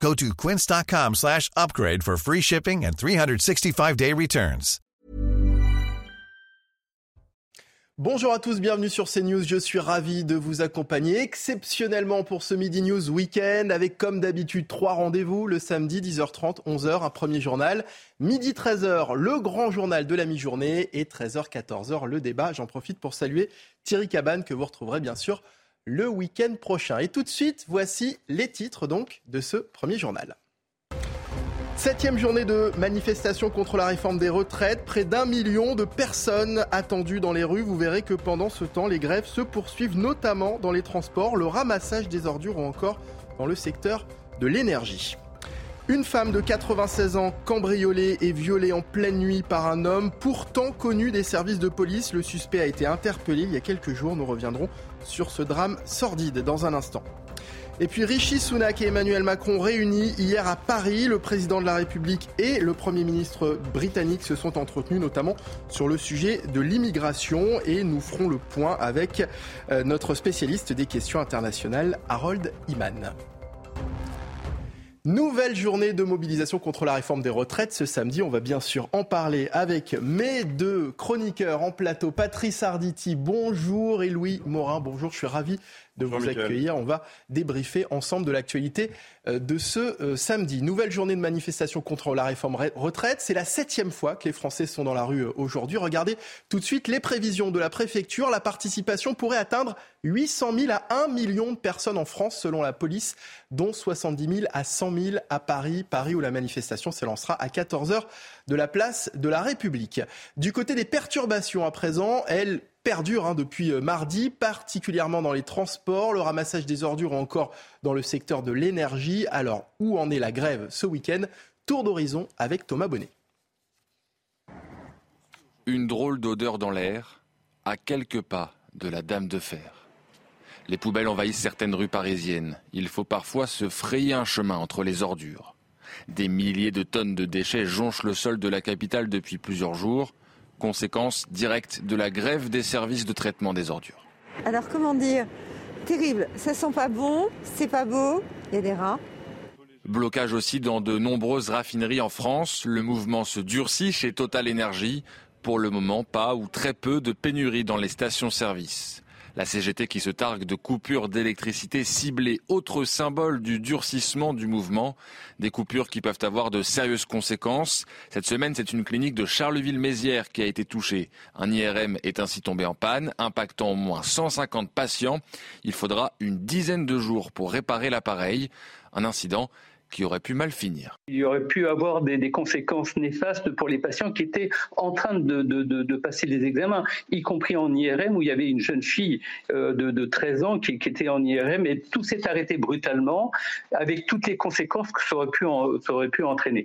Go to quince.com slash upgrade for free shipping and 365-day returns. Bonjour à tous, bienvenue sur CNews. Je suis ravi de vous accompagner exceptionnellement pour ce Midi News Weekend avec comme d'habitude trois rendez-vous le samedi 10h30, 11h, un premier journal, midi 13h le grand journal de la mi-journée et 13h, 14h le débat. J'en profite pour saluer Thierry Cabane que vous retrouverez bien sûr le week-end prochain. Et tout de suite, voici les titres donc de ce premier journal. Septième journée de manifestation contre la réforme des retraites. Près d'un million de personnes attendues dans les rues. Vous verrez que pendant ce temps, les grèves se poursuivent, notamment dans les transports, le ramassage des ordures ou encore dans le secteur de l'énergie. Une femme de 96 ans cambriolée et violée en pleine nuit par un homme pourtant connu des services de police. Le suspect a été interpellé il y a quelques jours. Nous reviendrons sur ce drame sordide dans un instant. Et puis Rishi Sunak et Emmanuel Macron réunis hier à Paris, le président de la République et le Premier ministre britannique se sont entretenus notamment sur le sujet de l'immigration et nous ferons le point avec euh, notre spécialiste des questions internationales, Harold Iman. Nouvelle journée de mobilisation contre la réforme des retraites ce samedi. On va bien sûr en parler avec mes deux chroniqueurs en plateau. Patrice Arditi, bonjour, et Louis Morin, bonjour. Je suis ravi de vous accueillir. On va débriefer ensemble de l'actualité euh, de ce euh, samedi. Nouvelle journée de manifestation contre la réforme retraite. C'est la septième fois que les Français sont dans la rue euh, aujourd'hui. Regardez tout de suite les prévisions de la préfecture. La participation pourrait atteindre 800 000 à 1 million de personnes en France selon la police, dont 70 000 à 100 000 à Paris. Paris où la manifestation s'élancera à 14 h de la place de la République. Du côté des perturbations à présent, elles perdure hein, depuis euh, mardi, particulièrement dans les transports, le ramassage des ordures ou encore dans le secteur de l'énergie. Alors, où en est la grève ce week-end? Tour d'horizon avec Thomas Bonnet. Une drôle d'odeur dans l'air, à quelques pas de la Dame de Fer. Les poubelles envahissent certaines rues parisiennes. Il faut parfois se frayer un chemin entre les ordures. Des milliers de tonnes de déchets jonchent le sol de la capitale depuis plusieurs jours conséquence directe de la grève des services de traitement des ordures. Alors comment dire? Terrible, ça sent pas bon, c'est pas beau, il y a des rats. Blocage aussi dans de nombreuses raffineries en France. Le mouvement se durcit chez Total Energy. Pour le moment, pas ou très peu de pénurie dans les stations-service. La CGT qui se targue de coupures d'électricité ciblées, autre symbole du durcissement du mouvement. Des coupures qui peuvent avoir de sérieuses conséquences. Cette semaine, c'est une clinique de Charleville-Mézières qui a été touchée. Un IRM est ainsi tombé en panne, impactant au moins 150 patients. Il faudra une dizaine de jours pour réparer l'appareil. Un incident qui aurait pu mal finir. Il y aurait pu avoir des, conséquences néfastes pour les patients qui étaient en train de, passer des examens, y compris en IRM où il y avait une jeune fille euh, de, 13 ans qui, était en IRM et tout s'est arrêté brutalement avec toutes les conséquences que ça aurait pu entraîner.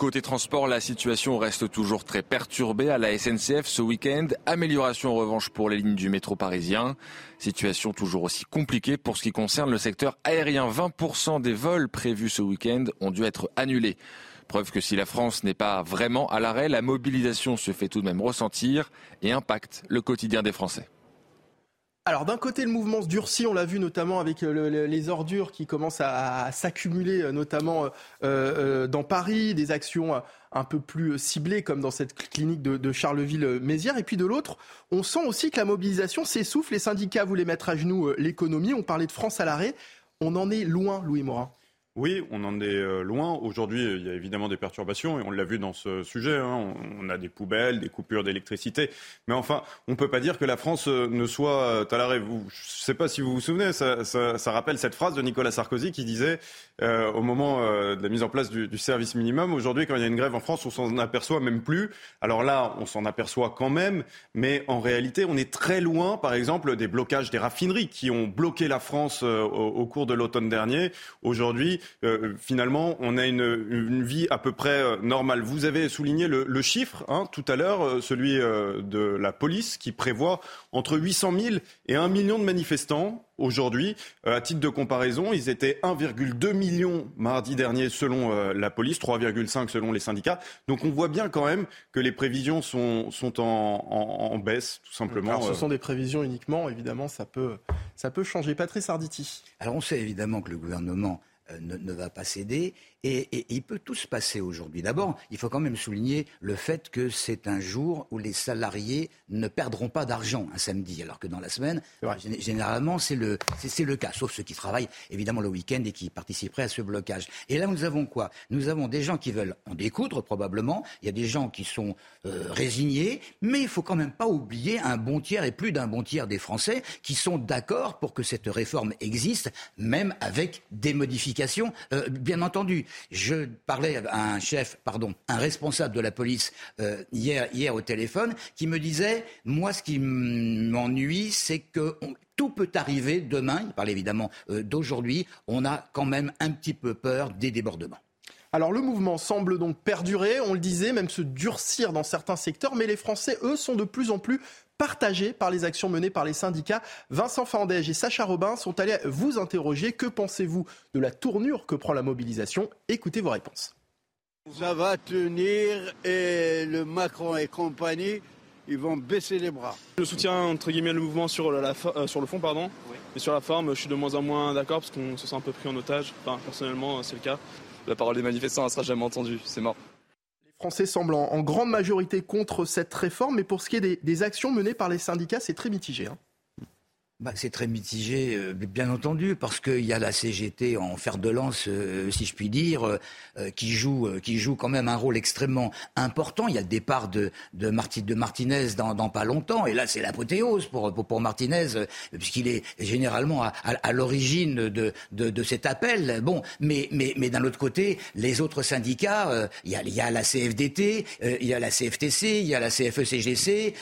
Côté transport, la situation reste toujours très perturbée à la SNCF ce week-end. Amélioration en revanche pour les lignes du métro parisien. Situation toujours aussi compliquée pour ce qui concerne le secteur aérien. 20% des vols prévus ce week-end ont dû être annulés. Preuve que si la France n'est pas vraiment à l'arrêt, la mobilisation se fait tout de même ressentir et impacte le quotidien des Français. Alors d'un côté, le mouvement se durcit, on l'a vu notamment avec euh, les ordures qui commencent à, s'accumuler, euh, notamment euh, dans Paris, des actions un peu plus ciblées comme dans cette clinique de, Charleville-Mézières. Et puis de l'autre, on sent aussi que la mobilisation s'essouffle. Les syndicats voulaient mettre à genoux l'économie. On parlait de France à l'arrêt. On en est loin, Louis Morin. Oui, on en est euh, loin. Aujourd'hui, il y a évidemment des perturbations et on l'a vu dans ce sujet. Hein. On a des poubelles, des coupures d'électricité. Mais enfin, on ne peut pas dire que la France euh, ne soit euh, à l'arrêt. Je ne sais pas si vous vous souvenez, ça, rappelle cette phrase de Nicolas Sarkozy qui disait au moment de la mise en place du, service minimum, aujourd'hui, quand il y a une grève en France, on s'en aperçoit même plus. Alors là, on s'en aperçoit quand même, mais en réalité, on est très loin, par exemple, des blocages des raffineries qui ont bloqué la France au cours de l'automne dernier. Aujourd'hui, euh, finalement, on a une, vie à peu près euh, normale. Vous avez souligné le, chiffre hein, tout à l'heure, celui de la police, qui prévoit entre 800 000 et 1 million de manifestants aujourd'hui. à titre de comparaison, ils étaient 1,2 million mardi dernier selon la police, 3,5 selon les syndicats. Donc on voit bien quand même que les prévisions sont, sont en, baisse, tout simplement. Alors, ce sont des prévisions uniquement, évidemment, ça peut, ça peut changer. Patrice Arditi. Alors on sait évidemment que le gouvernement euh, ne, va pas céder. Et, il peut tout se passer aujourd'hui. D'abord, il faut quand même souligner le fait que c'est un jour où les salariés ne perdront pas d'argent un samedi, alors que dans la semaine, généralement, c'est le, c'est, le cas, sauf ceux qui travaillent évidemment le week-end et qui participeraient à ce blocage. Et là, nous avons quoi? Nous avons des gens qui veulent en découdre probablement. Il y a des gens qui sont euh, résignés, mais il faut quand même pas oublier un bon tiers et plus d'un bon tiers des Français qui sont d'accord pour que cette réforme existe, même avec des modifications, euh, bien entendu. Je parlais à un chef, pardon, un responsable de la police euh, hier, au téléphone, qui me disait, moi, ce qui m'ennuie, c'est que tout peut arriver demain. Il parle évidemment euh, d'aujourd'hui. On a quand même un petit peu peur des débordements. Alors le mouvement semble donc perdurer, on le disait, même se durcir dans certains secteurs, mais les Français, eux, sont de plus en plus partagés par les actions menées par les syndicats. Vincent Fandège et Sacha Robin sont allés vous interroger. Que pensez-vous de la tournure que prend la mobilisation? Écoutez vos réponses. Ça va tenir et le Macron et compagnie, ils vont baisser les bras. Je soutiens entre guillemets le mouvement sur, la, euh, sur le fond, pardon. Mais sur la forme, je suis de moins en moins d'accord parce qu'on se sent un peu pris en otage. Enfin, personnellement, c'est le cas. La parole des manifestants, elle sera jamais entendue. C'est mort. Français semblent en, grande majorité contre cette réforme, mais pour ce qui est des, actions menées par les syndicats, c'est très mitigé. Hein. Bah, c'est très mitigé, euh, bien entendu, parce qu'il y a la CGT en fer de lance, euh, si je puis dire, euh, qui joue, qui joue quand même un rôle extrêmement important. Il y a le départ de, Martinez dans, pas longtemps, et là c'est l'apothéose pour, pour, Martinez, puisqu'il est généralement à, l'origine de, cet appel. Bon, mais, mais, mais d'un autre côté, les autres syndicats, il, y a, il y a la CFDT, il y a la CFTC, il y a la CFE-CGC,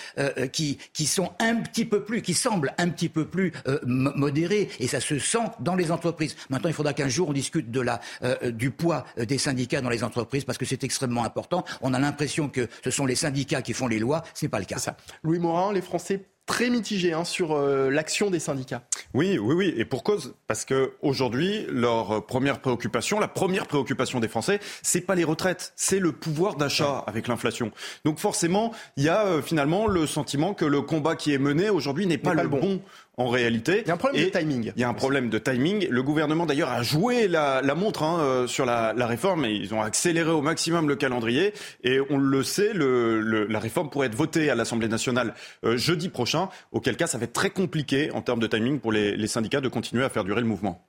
qui, qui sont un petit peu plus, qui semblent un petit peu plus euh, modéré et ça se sent dans les entreprises. Maintenant, il faudra qu'un jour on discute de la, euh, du poids euh, des syndicats dans les entreprises parce que c'est extrêmement important. On a l'impression que ce sont les syndicats qui font les lois. Ce n'est pas le cas. Ça. Louis Morin, les Français très mitigés hein, sur l'action des syndicats. Oui, oui, oui, et pour cause, parce que aujourd'hui, leur première préoccupation, la première préoccupation des Français, c'est pas les retraites, c'est le pouvoir d'achat avec l'inflation. Donc forcément, il y a finalement le sentiment que le combat qui est mené aujourd'hui n'est pas, le bon en réalité. Il y a un problème de timing. Il y a un problème de timing. Le gouvernement d'ailleurs a joué la, montre hein, euh, sur la, réforme et ils ont accéléré au maximum le calendrier. Et on le sait, la réforme pourrait être votée à l'Assemblée nationale euh, jeudi prochain, auquel cas ça va être très compliqué en termes de timing pour les, syndicats de continuer à faire durer le mouvement.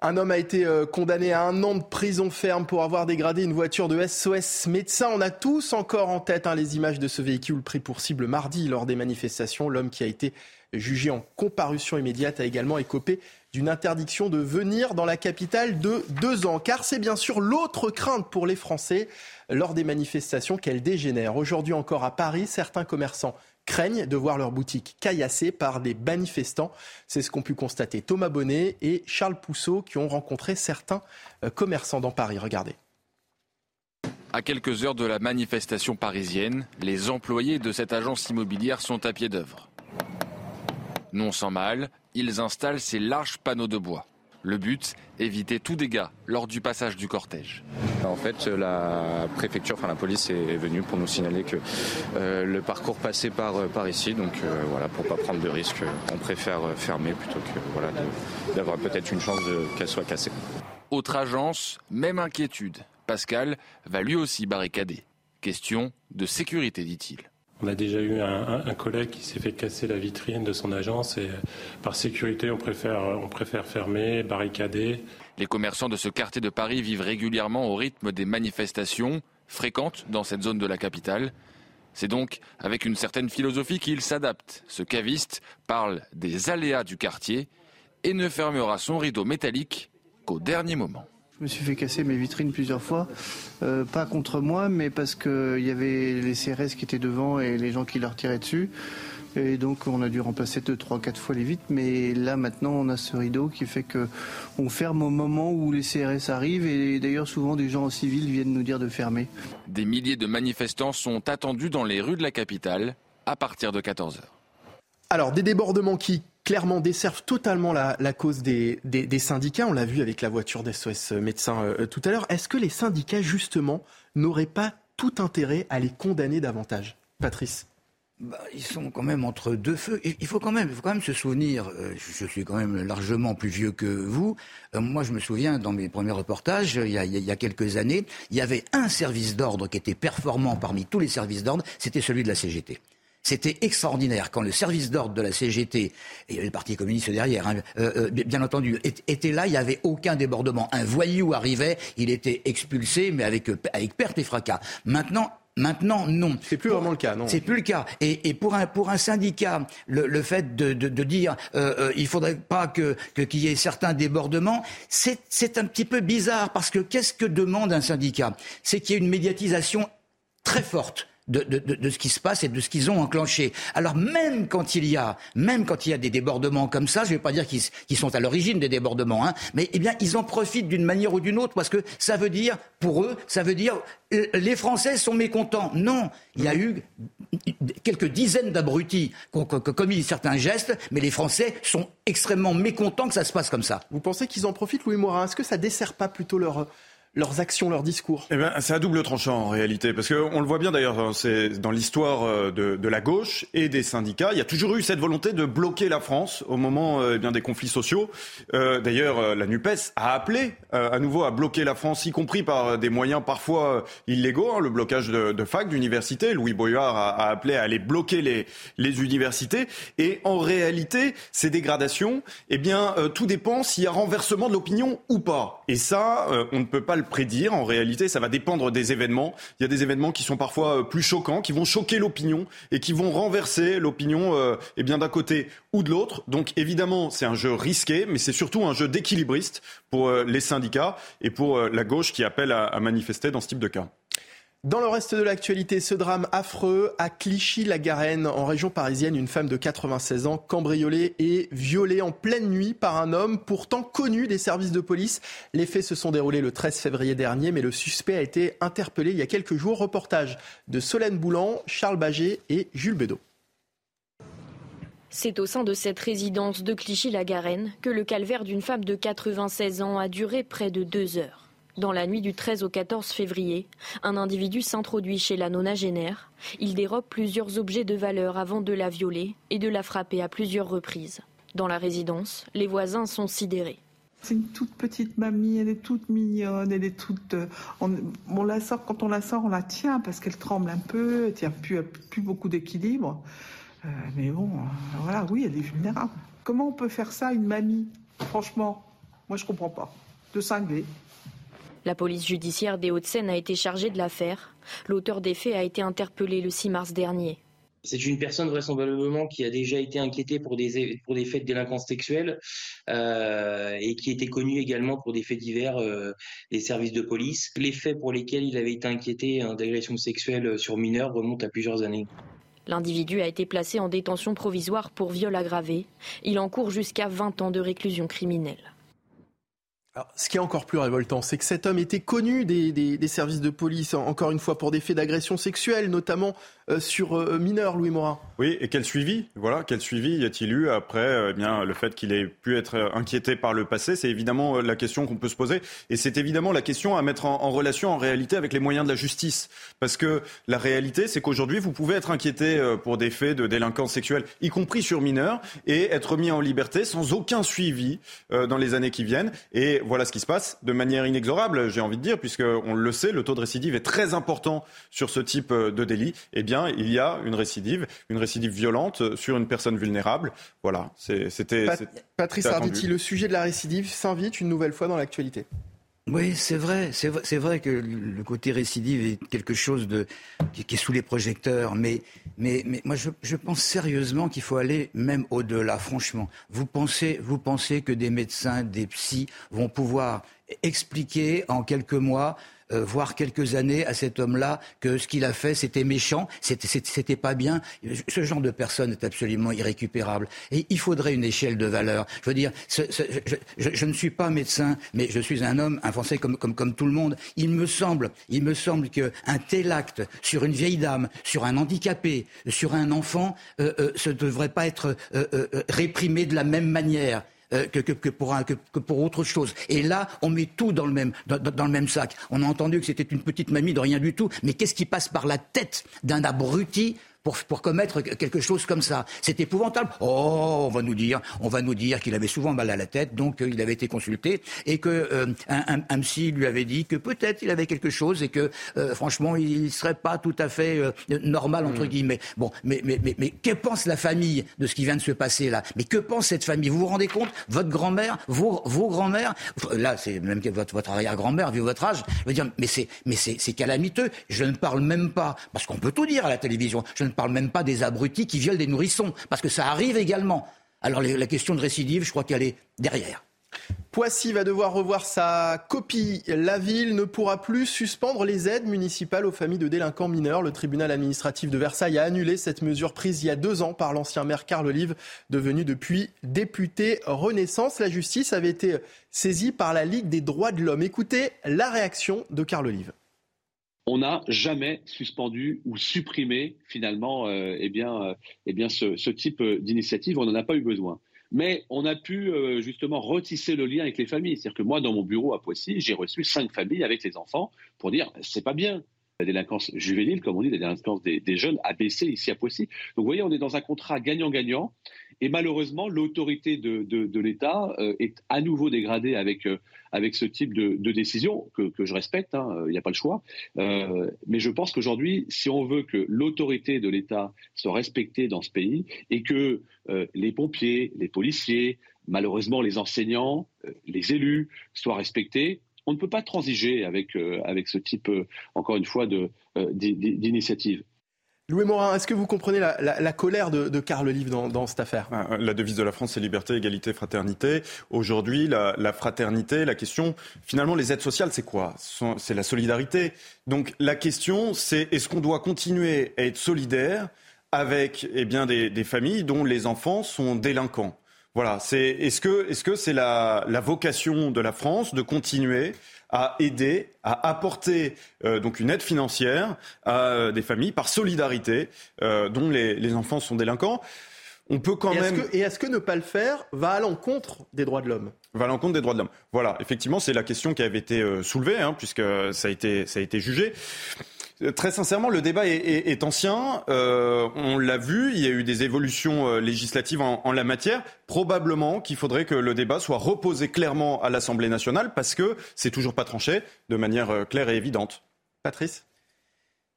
Un homme a été euh, condamné à un an de prison ferme pour avoir dégradé une voiture de SOS médecin. On a tous encore en tête hein, les images de ce véhicule pris pour cible mardi lors des manifestations. L'homme qui a été jugé en comparution immédiate, a également écopé d'une interdiction de venir dans la capitale de deux ans. Car c'est bien sûr l'autre crainte pour les Français lors des manifestations qu'elles dégénèrent. Aujourd'hui encore à Paris, certains commerçants craignent de voir leur boutique caillassée par des manifestants. C'est ce qu'ont pu constater Thomas Bonnet et Charles Pousseau qui ont rencontré certains euh, commerçants dans Paris. Regardez. À quelques heures de la manifestation parisienne, les employés de cette agence immobilière sont à pied d'œuvre. Non sans mal, ils installent ces larges panneaux de bois. Le but, éviter tout dégât lors du passage du cortège. En fait, la préfecture, enfin la police est venue pour nous signaler que euh, le parcours passait par, euh, par ici. Donc euh, voilà, pour pas prendre de risques, on préfère fermer plutôt que voilà, d'avoir peut-être une chance qu'elle soit cassée. Autre agence, même inquiétude. Pascal va lui aussi barricader. Question de sécurité, dit-il. On a déjà eu un, collègue qui s'est fait casser la vitrine de son agence et euh, par sécurité, on préfère, on préfère fermer, barricader. Les commerçants de ce quartier de Paris vivent régulièrement au rythme des manifestations fréquentes dans cette zone de la capitale. C'est donc avec une certaine philosophie qu'ils s'adaptent. Ce caviste parle des aléas du quartier et ne fermera son rideau métallique qu'au dernier moment. Je me suis fait casser mes vitrines plusieurs fois, euh, pas contre moi, mais parce qu'il y avait les CRS qui étaient devant et les gens qui leur tiraient dessus. Et donc on a dû remplacer deux, trois, quatre fois les vitres. Mais là maintenant on a ce rideau qui fait que on ferme au moment où les CRS arrivent. Et d'ailleurs souvent des gens en civil viennent nous dire de fermer. Des milliers de manifestants sont attendus dans les rues de la capitale à partir de 14h. Alors des débordements qui clairement desservent totalement la, cause des, syndicats. On l'a vu avec la voiture d'SOS médecins euh, tout à l'heure. Est-ce que les syndicats, justement, n'auraient pas tout intérêt à les condamner davantage? Patrice? Bah, ils sont quand même entre deux feux. Il faut quand même, se souvenir. Euh, je suis quand même largement plus vieux que vous. Euh, moi, je me souviens dans mes premiers reportages, il y a quelques années, il y avait un service d'ordre qui était performant parmi tous les services d'ordre. C'était celui de la CGT. C'était extraordinaire quand le service d'ordre de la CGT, et il y avait le Parti communiste derrière, hein, euh, euh, bien entendu, était là, il n'y avait aucun débordement. Un voyou arrivait, il était expulsé, mais avec, euh, avec perte et fracas. Maintenant, Maintenant, non. C'est plus vraiment le cas, non C'est plus le cas. Et, et, pour un pour un syndicat, le, le fait de, de, de dire euh, il faudrait pas que qu'il y ait certains débordements, c'est c'est un petit peu bizarre parce que qu'est-ce que demande un syndicat? C'est qu'il y ait une médiatisation très forte de, de, de, ce qui se passe et de ce qu'ils ont enclenché. Alors même quand il y a, même quand il y a des débordements comme ça, je ne vais pas dire qu'ils sont à l'origine des débordements, hein, mais eh bien ils en profitent d'une manière ou d'une autre parce que ça veut dire, pour eux, ça veut dire euh, les Français sont mécontents. Non, il y a eu quelques dizaines d'abrutis qui ont commis certains gestes, mais les Français sont extrêmement mécontents que ça se passe comme ça. Vous pensez qu'ils en profitent, Louis Morin? Est-ce que ça dessert pas plutôt leur leurs actions, leurs discours eh ben, C'est à double tranchant en réalité, parce qu'on le voit bien d'ailleurs, hein, dans l'histoire euh, de, de, la gauche et des syndicats, il y a toujours eu cette volonté de bloquer la France au moment euh, eh bien, des conflits sociaux. Euh, d'ailleurs, la NUPES a appelé à nouveau à bloquer la France, y compris par des moyens parfois illégaux, hein, le blocage de, de fac, d'universités. Louis Boyard a, a, appelé à aller bloquer les, les universités. Et en réalité, ces dégradations, eh bien, tout dépend s'il y a renversement de l'opinion ou pas. Et ça, on ne peut pas le prédire. En réalité, ça va dépendre des événements. Il y a des événements qui sont parfois euh, plus choquants, qui vont choquer l'opinion et qui vont renverser l'opinion euh, eh bien d'un côté ou de l'autre. Donc évidemment, c'est un jeu risqué, mais c'est surtout un jeu d'équilibriste pour euh, les syndicats et pour la gauche qui appelle à manifester dans ce type de cas. Dans le reste de l'actualité, ce drame affreux à Clichy-la-Garenne, en région parisienne, une femme de 96 ans cambriolée et violée en pleine nuit par un homme pourtant connu des services de police. Les faits se sont déroulés le 13 février dernier, mais le suspect a été interpellé il y a quelques jours. Reportage de Solène Boulan, Charles Baget et Jules Bédot. C'est au sein de cette résidence de Clichy-la-Garenne que le calvaire d'une femme de 96 ans a duré près de deux heures. Dans la nuit du 13 au 14 février, un individu s'introduit chez la nonagénaire. Il dérobe plusieurs objets de valeur avant de la violer et de la frapper à plusieurs reprises. Dans la résidence, les voisins sont sidérés. C'est une toute petite mamie, elle est toute mignonne, elle est toute. Euh, on, la sort quand on la sort, on la tient parce qu'elle tremble un peu, elle tient plus, plus beaucoup d'équilibre. Euh, mais bon, euh, voilà, oui, elle est vulnérable. Comment on peut faire ça une mamie? Franchement, moi je comprends pas. De cinglé. La police judiciaire des Hauts-de-Seine a été chargée de l'affaire. L'auteur des faits a été interpellé le 6 mars dernier. C'est une personne vraisemblablement qui a déjà été inquiétée pour des, pour des faits de délinquance sexuelle euh, et qui était connue également pour des faits divers euh, des services de police. Les faits pour lesquels il avait été inquiété hein, d'agression sexuelle sur mineurs remontent à plusieurs années. L'individu a été placé en détention provisoire pour viol aggravé. Il encourt jusqu'à 20 ans de réclusion criminelle ce qui est encore plus révoltant, c'est que cet homme était connu des, services de police, encore une fois, pour des faits d'agression sexuelle, notamment euh, sur euh, mineurs, Louis Morin. Oui, et quel suivi? Voilà, quel suivi y a-t-il eu après euh, eh bien, le fait qu'il ait pu être inquiété par le passé? C'est évidemment la question qu'on peut se poser. Et c'est évidemment la question à mettre en, relation, en réalité, avec les moyens de la justice. Parce que la réalité, c'est qu'aujourd'hui, vous pouvez être inquiété pour des faits de délinquance sexuelle, y compris sur mineurs, et être mis en liberté sans aucun suivi dans les années qui viennent. Et voilà ce qui se passe de manière inexorable, j'ai envie de dire, puisqu'on le sait, le taux de récidive est très important sur ce type euh, de délit. Eh bien, il y a une récidive, une récidive violente sur une personne vulnérable. Voilà, c'était. Patrice Arditi, le sujet de la récidive s'invite une nouvelle fois dans l'actualité. Oui, c'est vrai. C'est vrai, que le côté récidive est quelque chose de, qui, est sous les projecteurs. Mais, mais, mais moi, je, je pense sérieusement qu'il faut aller même au-delà, franchement. Vous pensez, vous pensez que des médecins, des psys vont pouvoir expliquer en quelques mois euh, voire quelques années à cet homme-là que ce qu'il a fait, c'était méchant, c'était pas bien. Ce genre de personne est absolument irrécupérable. Et il faudrait une échelle de valeur. Je veux dire, je, ne suis pas médecin, mais je suis un homme, un Français comme, comme, tout le monde. Il me semble, il me semble qu'un tel acte sur une vieille dame, sur un handicapé, sur un enfant, euh, euh, ne devrait pas être euh, réprimé de la même manière. Euh, que, pour autre chose. Et là, on met tout dans le même, dans le même sac. On a entendu que c'était une petite mamie de rien du tout, mais qu'est-ce qui passe par la tête d'un abruti pour, commettre quelque chose comme ça. C'est épouvantable. Oh, on va nous dire, on va nous dire qu'il avait souvent mal à la tête, donc euh, il avait été consulté et que euh, un, un, psy lui avait dit que peut-être il avait quelque chose et que euh, franchement il serait pas tout à fait normal entre hmm. guillemets. Bon, mais mais mais mais que pense la famille de ce qui vient de se passer là? Mais que pense cette famille? Vous vous rendez compte? Votre grand-mère, vos vos grands-mères, là c'est même votre votre arrière-grand-mère vu votre âge. Je veux dire, mais c'est mais c'est calamiteux. Je ne parle même pas parce qu'on peut tout dire à la télévision. Je ne parle même pas des abrutis qui violent des nourrissons, parce que ça arrive également. Alors la question de récidive, je crois qu'elle est derrière. Poissy va devoir revoir sa copie. La ville ne pourra plus suspendre les aides municipales aux familles de délinquants mineurs. Le tribunal administratif de Versailles a annulé cette mesure prise il y a deux ans par l'ancien maire Carl Olive, devenu depuis député Renaissance. La justice avait été saisie par la Ligue des droits de l'homme. Écoutez la réaction de Carl Olive on n'a jamais suspendu ou supprimé finalement euh, eh bien, euh, eh bien ce, type d'initiative. On n'en a pas eu besoin. Mais on a pu euh, justement retisser le lien avec les familles. C'est-à-dire que moi, dans mon bureau à Poissy, j'ai reçu cinq familles avec les enfants pour dire c'est pas bien. La délinquance juvénile, comme on dit, la délinquance des, jeunes a baissé ici à Poissy. Donc vous voyez, on est dans un contrat gagnant-gagnant. Et malheureusement, l'autorité de, de, l'État euh, est à nouveau dégradée avec, euh, avec ce type de, décision, que, que, je respecte, il hein, n'y a pas le choix. Euh, mais je pense qu'aujourd'hui, si on veut que l'autorité de l'État soit respectée dans ce pays et que les pompiers, les policiers, malheureusement les enseignants, les élus soient respectés, on ne peut pas transiger avec, avec ce type, encore une fois, d'initiative. Louis Morin, est-ce que vous comprenez la, colère de, de Carl Olive dans, cette affaire? Ah, La devise de la France, c'est liberté, égalité, fraternité. Aujourd'hui, la, fraternité, la question, finalement, les aides sociales, c'est quoi? C'est la solidarité. Donc la question, c'est est-ce qu'on doit continuer à être solidaire avec eh bien, des, familles dont les enfants sont délinquants? Voilà, c'est est-ce que est-ce que c'est la, la vocation de la France de continuer à aider, à apporter euh, donc une aide financière à euh, des familles par solidarité euh, dont les, enfants sont délinquants? On peut quand et même. et est-ce que ne pas le faire va à l'encontre des droits de l'homme? Va à l'encontre des droits de l'homme. Voilà, effectivement, c'est la question qui avait été soulevée, hein, puisque ça a été, ça a été jugé. Très sincèrement, le débat est, ancien. Euh, on l'a vu, il y a eu des évolutions euh, législatives en, la matière. Probablement qu'il faudrait que le débat soit reposé clairement à l'Assemblée nationale parce que c'est toujours pas tranché de manière euh, claire et évidente. Patrice?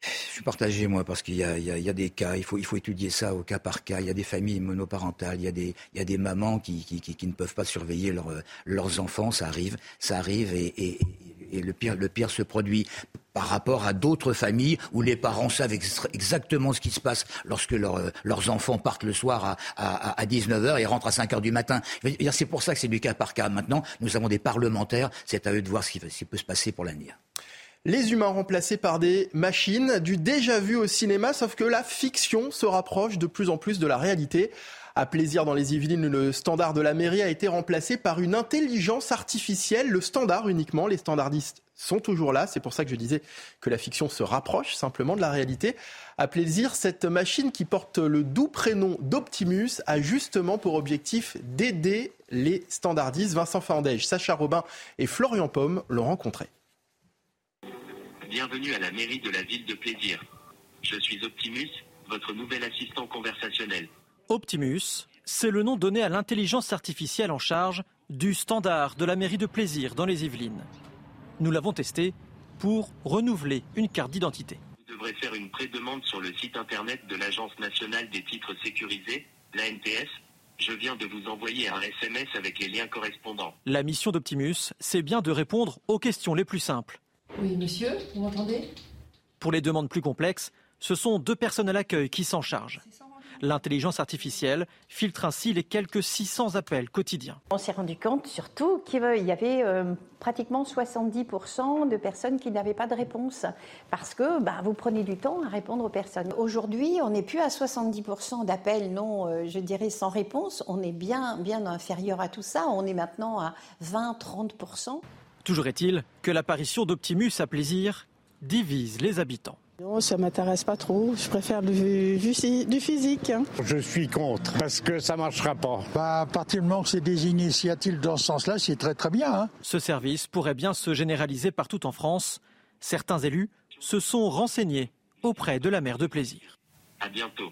Je suis partagé, moi, parce qu'il y, a, des cas, il faut, étudier ça au cas par cas. Il y a des familles monoparentales, il y a des, mamans qui, ne peuvent pas surveiller leurs enfants, ça arrive, ça arrive, et, le pire se produit par rapport à d'autres familles où les parents savent exactement ce qui se passe lorsque euh, leurs enfants partent le soir à, à, 19h et rentrent à 5h du matin. C'est pour ça que c'est du cas par cas. Maintenant, nous avons des parlementaires, c'est à eux de voir ce qui, peut se passer pour l'avenir. Les humains remplacés par des machines, du déjà vu au cinéma, sauf que la fiction se rapproche de plus en plus de la réalité. À plaisir dans les Yvelines, le standard de la mairie a été remplacé par une intelligence artificielle, le standard uniquement. Les standardistes sont toujours là. C'est pour ça que je disais que la fiction se rapproche simplement de la réalité. À plaisir, cette machine qui porte le doux prénom d'Optimus a justement pour objectif d'aider les standardistes. Vincent Fandège, Sacha Robin et Florian Pomme l'ont rencontré. Bienvenue à la mairie de la ville de Plaisir. Je suis Optimus, votre nouvel assistant conversationnel. Optimus, c'est le nom donné à l'intelligence artificielle en charge du standard de la mairie de Plaisir dans les Yvelines. Nous l'avons testé pour renouveler une carte d'identité. Vous devrez faire une pré-demande sur le site internet de l'Agence nationale des titres sécurisés, l'ANTS, Je viens de vous envoyer un SMS avec les liens correspondants. La mission d'Optimus, c'est bien de répondre aux questions les plus simples. Oui, monsieur, vous m'entendez? Pour les demandes plus complexes, ce sont deux personnes à l'accueil qui s'en chargent. L'intelligence artificielle filtre ainsi les quelques 600 appels quotidiens. On s'est rendu compte surtout qu'il y avait euh, pratiquement 70% de personnes qui n'avaient pas de réponse parce que bah, vous prenez du temps à répondre aux personnes. Aujourd'hui, on n'est plus à 70% d'appels non, euh, je dirais, sans réponse. On est bien, bien inférieur à tout ça. On est maintenant à 20-30%. Toujours est-il que l'apparition d'Optimus à plaisir divise les habitants. Non, ça m'intéresse pas trop. Je préfère du, du, physique. Hein. Je suis contre parce que ça marchera pas. Bah, à partir du moment que c'est des initiatives dans ce sens-là, c'est très très bien. Hein. Ce service pourrait bien se généraliser partout en France. Certains élus se sont renseignés auprès de la maire de Plaisir. À bientôt.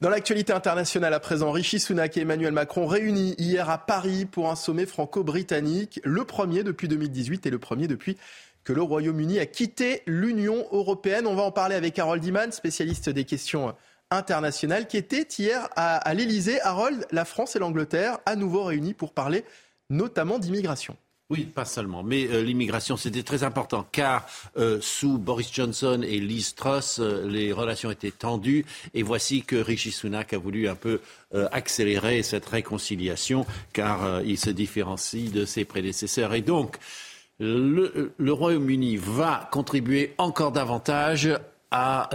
Dans l'actualité internationale à présent, Rishi Sunak et Emmanuel Macron réunis hier à Paris pour un sommet franco-britannique, le premier depuis 2018 et le premier depuis que le Royaume-Uni a quitté l'Union européenne. On va en parler avec Harold Iman, spécialiste des questions internationales, qui était hier à, l'Elysée. Harold, la France et l'Angleterre à nouveau réunis pour parler notamment d'immigration. Oui, pas seulement. Mais euh, l'immigration, c'était très important, car euh, sous Boris Johnson et Liz Truss, euh, les relations étaient tendues. Et voici que Rishi Sunak a voulu un peu accélérer cette réconciliation, car il se différencie de ses prédécesseurs. Et donc, le, Royaume-Uni va contribuer encore davantage à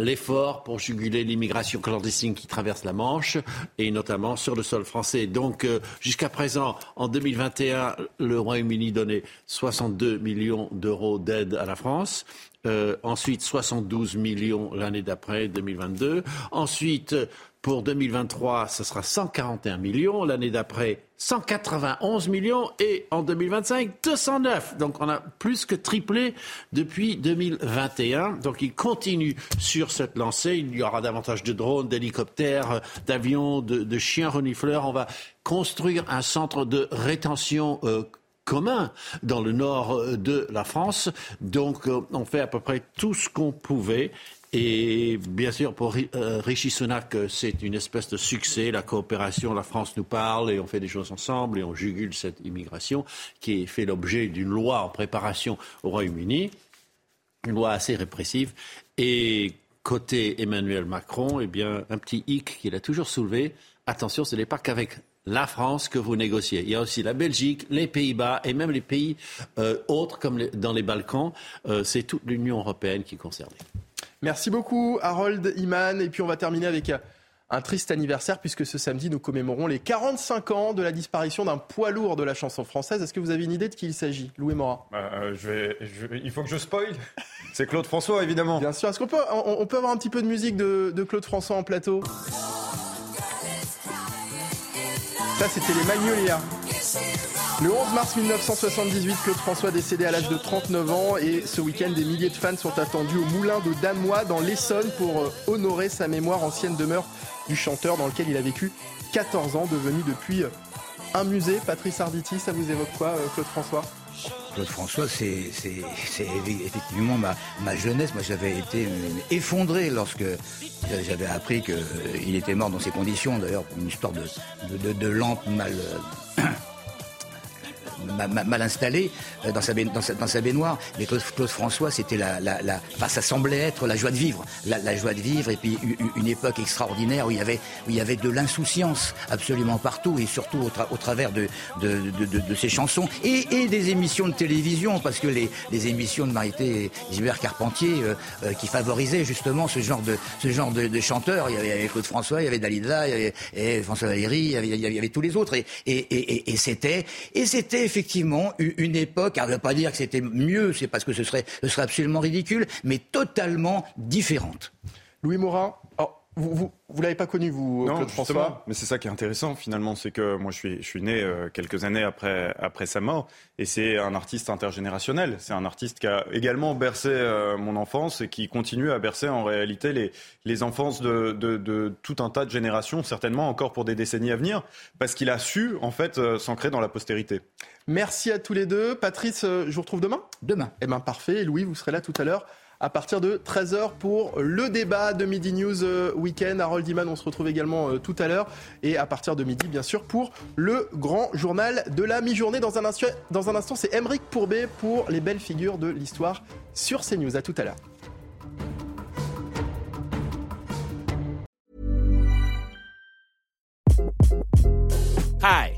l'effort pour juguler l'immigration clandestine qui traverse la Manche et notamment sur le sol français. Donc euh, jusqu'à présent, en 2021, le Royaume-Uni donnait 62 millions d'euros d'aide à la France. Euh, ensuite, 72 millions l'année d'après, 2022. Ensuite, pour 2023, ce sera 141 millions. L'année d'après, 191 millions. Et en 2025, 209. Donc on a plus que triplé depuis 2021. Donc il continue sur cette lancée. Il y aura davantage de drones, d'hélicoptères, d'avions, de, chiens renifleurs. On va construire un centre de rétention euh, commun dans le nord de la France. Donc euh, on fait à peu près tout ce qu'on pouvait. Et bien sûr, pour euh, Rishi Sunak, c'est une espèce de succès. La coopération, la France nous parle et on fait des choses ensemble et on jugule cette immigration qui fait l'objet d'une loi en préparation au Royaume-Uni, une loi assez répressive. Et côté Emmanuel Macron, eh bien, un petit hic qu'il a toujours soulevé. Attention, ce n'est pas qu'avec la France que vous négociez. Il y a aussi la Belgique, les Pays-Bas et même les pays euh, autres comme dans les Balkans. Euh, c'est toute l'Union européenne qui est concernée. Merci beaucoup Harold Iman. Et puis on va terminer avec un triste anniversaire puisque ce samedi nous commémorons les 45 ans de la disparition d'un poids lourd de la chanson française. Est-ce que vous avez une idée de qui il s'agit Louis Morin? Bah, euh, je vais, je vais, Il faut que je spoil. C'est Claude François évidemment. Bien sûr. Est-ce qu'on peut, on, on, peut avoir un petit peu de musique de, de Claude François en plateau? Ça c'était les Magnolias. Le 11 mars 1978, Claude François décédé à l'âge de 39 ans et ce week-end, des milliers de fans sont attendus au moulin de Damois dans l'Essonne pour honorer sa mémoire, ancienne demeure du chanteur dans lequel il a vécu 14 ans, devenu depuis un musée. Patrice Arditi, ça vous évoque quoi, Claude François? Claude François, c'est effectivement ma, jeunesse. Moi, j'avais été effondré lorsque j'avais appris qu'il était mort dans ces conditions. D'ailleurs, pour une histoire de, de lampe mal mal installé dans sa, dans sa, baignoire. Mais Claude, François, c'était la, ça semblait être la joie de vivre, la, joie de vivre, et puis une époque extraordinaire où il y avait, de l'insouciance absolument partout, et surtout au, tra au travers de, ses chansons et, des émissions de télévision, parce que les, émissions de Marité Gilbert Carpentier euh, euh, qui favorisaient justement ce genre de, chanteurs. Il y, avait, Claude François, il y avait Dalida, il y avait François Valéry, il y avait, tous les autres, et c'était effectivement une époque, je ne veux pas dire que c'était mieux, c'est parce que ce serait, absolument ridicule, mais totalement différente. Louis oh, vous, vous, vous l'avez pas connu, vous, non, Claude François? Mais c'est ça qui est intéressant, finalement, c'est que moi, je suis, je suis né euh, quelques années après, après sa mort, et c'est un artiste intergénérationnel. C'est un artiste qui a également bercé euh, mon enfance et qui continue à bercer en réalité les, les enfances de, de, de, tout un tas de générations, certainement encore pour des décennies à venir, parce qu'il a su, en fait, euh, s'ancrer dans la postérité. Merci à tous les deux. Patrice, je vous retrouve demain? Demain. Eh bien, parfait. Et Louis, vous serez là tout à l'heure à partir de 13h pour le débat de Midi News euh, Weekend. Harold Iman, on se retrouve également euh, tout à l'heure. Et à partir de midi, bien sûr, pour le grand journal de la mi-journée. Dans un instant, c'est Emeric Pourbet pour les belles figures de l'histoire sur CNews. À tout à l'heure. Hi,